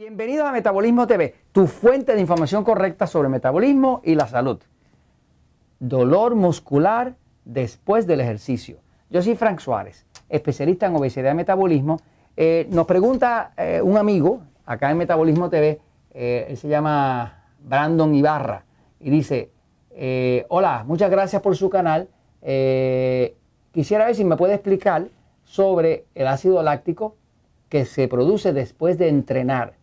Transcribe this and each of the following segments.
Bienvenidos a Metabolismo TV, tu fuente de información correcta sobre metabolismo y la salud. Dolor muscular después del ejercicio. Yo soy Frank Suárez, especialista en obesidad y metabolismo. Eh, nos pregunta eh, un amigo acá en Metabolismo TV, eh, él se llama Brandon Ibarra, y dice, hola, muchas gracias por su canal. quisiera ver si me puede explicar sobre el ácido láctico que se produce después de entrenar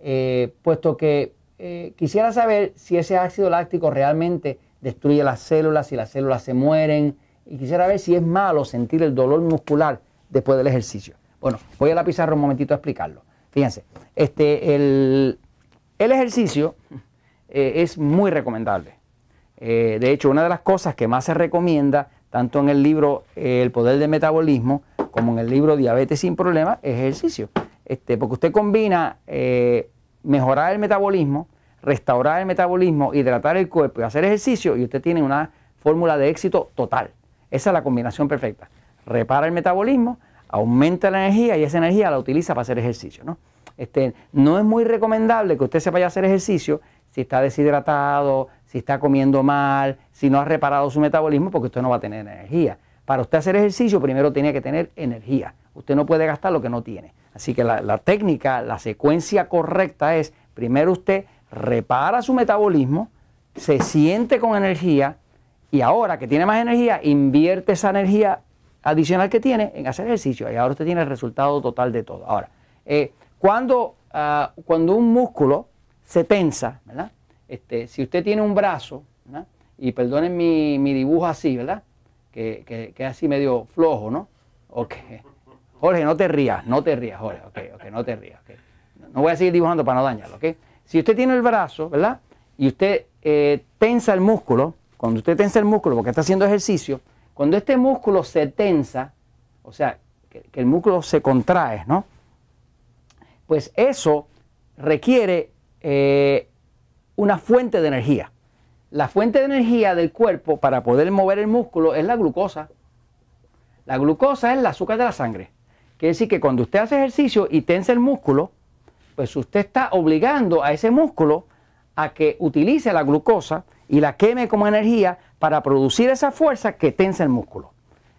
eh, puesto que eh, quisiera saber si ese ácido láctico realmente destruye las células, si las células se mueren, y quisiera ver si es malo sentir el dolor muscular después del ejercicio. Bueno, voy a la pizarra un momentito a explicarlo. Fíjense, este, el, ejercicio eh, es muy recomendable. de hecho, una de las cosas que más se recomienda, tanto en el libro El Poder del Metabolismo como en el libro Diabetes sin Problemas, es ejercicio. Este, porque usted combina eh, mejorar el metabolismo, restaurar el metabolismo, hidratar el cuerpo y hacer ejercicio y usted tiene una fórmula de éxito total. Esa es la combinación perfecta. Repara el metabolismo, aumenta la energía y esa energía la utiliza para hacer ejercicio. ¿no? Este, no es muy recomendable que usted se vaya a hacer ejercicio si está deshidratado, si está comiendo mal, si no ha reparado su metabolismo, porque usted no va a tener energía. Para usted hacer ejercicio, primero tiene que tener energía. Usted no puede gastar lo que no tiene. Así que la, técnica, la secuencia correcta es, primero usted repara su metabolismo, se siente con energía y ahora que tiene más energía, invierte esa energía adicional que tiene en hacer ejercicio y ahora usted tiene el resultado total de todo. Ahora, eh, cuando, ah, cuando un músculo se tensa, ¿verdad? Este, si usted tiene un brazo, y perdonen mi, dibujo así, ¿verdad? Que, que, que, es así medio flojo, ¿no? Ok. Jorge, no te rías, no te rías, Jorge, ok, ok, no te rías. Okay. No voy a seguir dibujando para no dañarlo, ok. Si usted tiene el brazo, ¿verdad? Y usted eh, tensa el músculo, cuando usted tensa el músculo porque está haciendo ejercicio, cuando este músculo se tensa, o sea, que, el músculo se contrae, ¿no? Pues eso requiere eh, una fuente de energía. La fuente de energía del cuerpo para poder mover el músculo es la glucosa. La glucosa es el azúcar de la sangre. Quiere decir que cuando usted hace ejercicio y tensa el músculo, pues usted está obligando a ese músculo a que utilice la glucosa y la queme como energía para producir esa fuerza que tensa el músculo.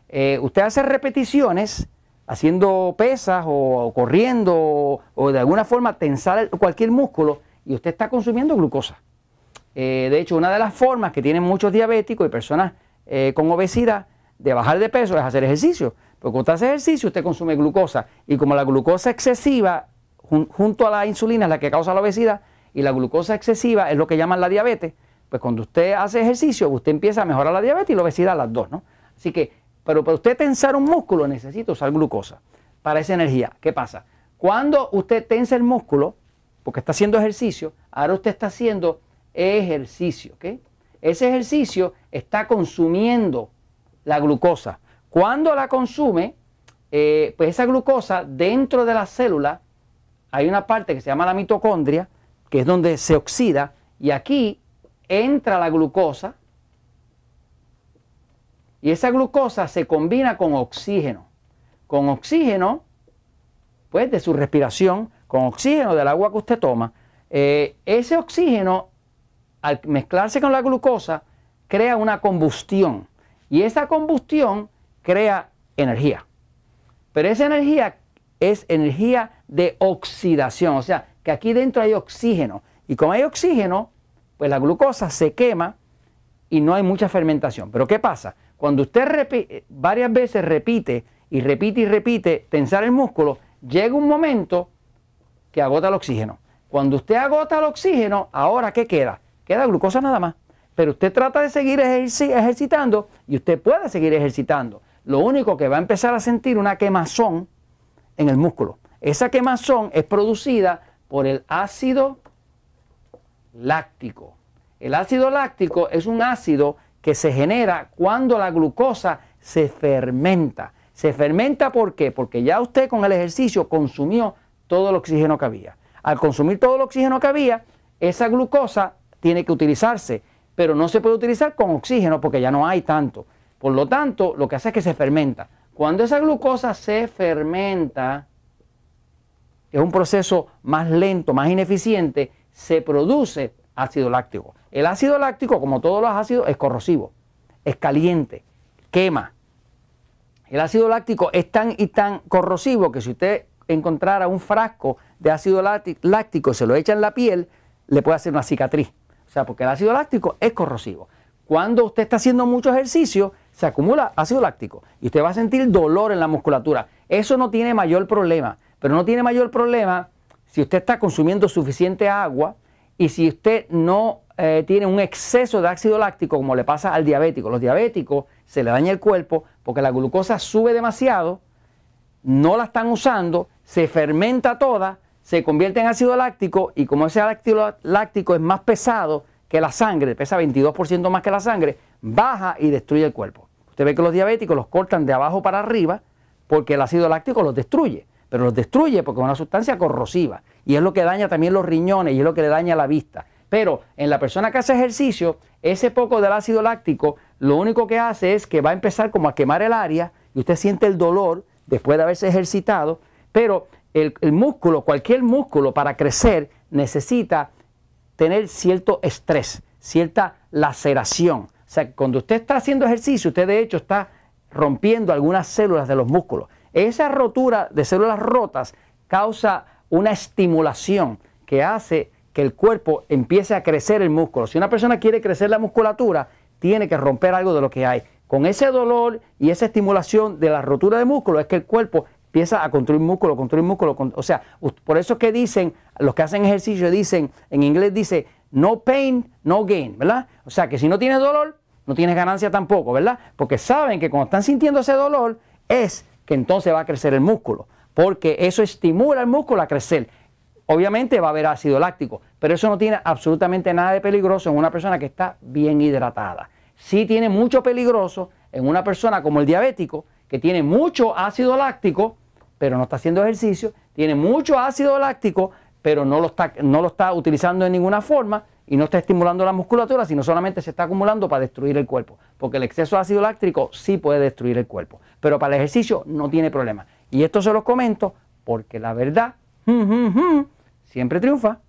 Eh, usted hace repeticiones haciendo pesas o, corriendo o, de alguna forma tensar cualquier músculo y usted está consumiendo glucosa. Eh, de hecho, una de las formas que tienen muchos diabéticos y personas eh, con obesidad de bajar de peso es hacer ejercicio. Porque cuando usted hace ejercicio, usted consume glucosa. Y como la glucosa excesiva, junto a la insulina, es la que causa la obesidad, y la glucosa excesiva es lo que llaman la diabetes, pues cuando usted hace ejercicio, usted empieza a mejorar la diabetes y la obesidad, las dos, ¿no? Así que, pero para usted tensar un músculo, necesita usar glucosa para esa energía. ¿Qué pasa? Cuando usted tensa el músculo, porque está haciendo ejercicio, ahora usted está haciendo ejercicio, ¿ok? Ese ejercicio está consumiendo la glucosa. Cuando la consume, eh, pues esa glucosa dentro de la célula hay una parte que se llama la mitocondria, que es donde se oxida, y aquí entra la glucosa, y esa glucosa se combina con oxígeno. Con oxígeno, pues de su respiración, con oxígeno del agua que usted toma, eh, ese oxígeno, al mezclarse con la glucosa, crea una combustión. Y esa combustión crea energía. Pero esa energía es energía de oxidación, o sea, que aquí dentro hay oxígeno. Y como hay oxígeno, pues la glucosa se quema y no hay mucha fermentación. Pero ¿qué pasa? Cuando usted varias veces repite y repite y repite tensar el músculo, llega un momento que agota el oxígeno. Cuando usted agota el oxígeno, ahora ¿qué queda? Queda glucosa nada más. Pero usted trata de seguir ejercitando y usted puede seguir ejercitando lo único que va a empezar a sentir una quemazón en el músculo. Esa quemazón es producida por el ácido láctico. El ácido láctico es un ácido que se genera cuando la glucosa se fermenta. Se fermenta ¿por qué? Porque ya usted con el ejercicio consumió todo el oxígeno que había. Al consumir todo el oxígeno que había, esa glucosa tiene que utilizarse, pero no se puede utilizar con oxígeno porque ya no hay tanto. Por lo tanto, lo que hace es que se fermenta. Cuando esa glucosa se fermenta, es un proceso más lento, más ineficiente, se produce ácido láctico. El ácido láctico, como todos los ácidos, es corrosivo, es caliente, quema. El ácido láctico es tan y tan corrosivo que si usted encontrara un frasco de ácido láctico y se lo echa en la piel, le puede hacer una cicatriz. O sea, porque el ácido láctico es corrosivo. Cuando usted está haciendo mucho ejercicio, se acumula ácido láctico y usted va a sentir dolor en la musculatura. Eso no tiene mayor problema, pero no tiene mayor problema si usted está consumiendo suficiente agua y si usted no eh, tiene un exceso de ácido láctico como le pasa al diabético. Los diabéticos se le daña el cuerpo porque la glucosa sube demasiado, no la están usando, se fermenta toda, se convierte en ácido láctico y como ese ácido láctico es más pesado que la sangre, pesa 22% más que la sangre, baja y destruye el cuerpo. Usted ve que los diabéticos los cortan de abajo para arriba porque el ácido láctico los destruye, pero los destruye porque es una sustancia corrosiva y es lo que daña también los riñones y es lo que le daña la vista. Pero en la persona que hace ejercicio, ese poco del ácido láctico lo único que hace es que va a empezar como a quemar el área y usted siente el dolor después de haberse ejercitado, pero el, el músculo, cualquier músculo para crecer necesita tener cierto estrés, cierta laceración. O sea, cuando usted está haciendo ejercicio, usted de hecho está rompiendo algunas células de los músculos. Esa rotura de células rotas causa una estimulación que hace que el cuerpo empiece a crecer el músculo. Si una persona quiere crecer la musculatura, tiene que romper algo de lo que hay. Con ese dolor y esa estimulación de la rotura de músculo es que el cuerpo empieza a construir músculo, construir músculo. O sea, por eso es que dicen, los que hacen ejercicio dicen, en inglés dice, no pain, no gain, ¿verdad? O sea, que si no tienes dolor, no tienes ganancia tampoco, ¿verdad? Porque saben que cuando están sintiendo ese dolor es que entonces va a crecer el músculo, porque eso estimula el músculo a crecer. Obviamente va a haber ácido láctico, pero eso no tiene absolutamente nada de peligroso en una persona que está bien hidratada. Sí tiene mucho peligroso en una persona como el diabético, que tiene mucho ácido láctico, pero no está haciendo ejercicio, tiene mucho ácido láctico, pero no lo está, no lo está utilizando de ninguna forma y no está estimulando la musculatura, sino solamente se está acumulando para destruir el cuerpo. Porque el exceso de ácido láctico sí puede destruir el cuerpo, pero para el ejercicio no tiene problema. Y esto se los comento porque la verdad siempre triunfa.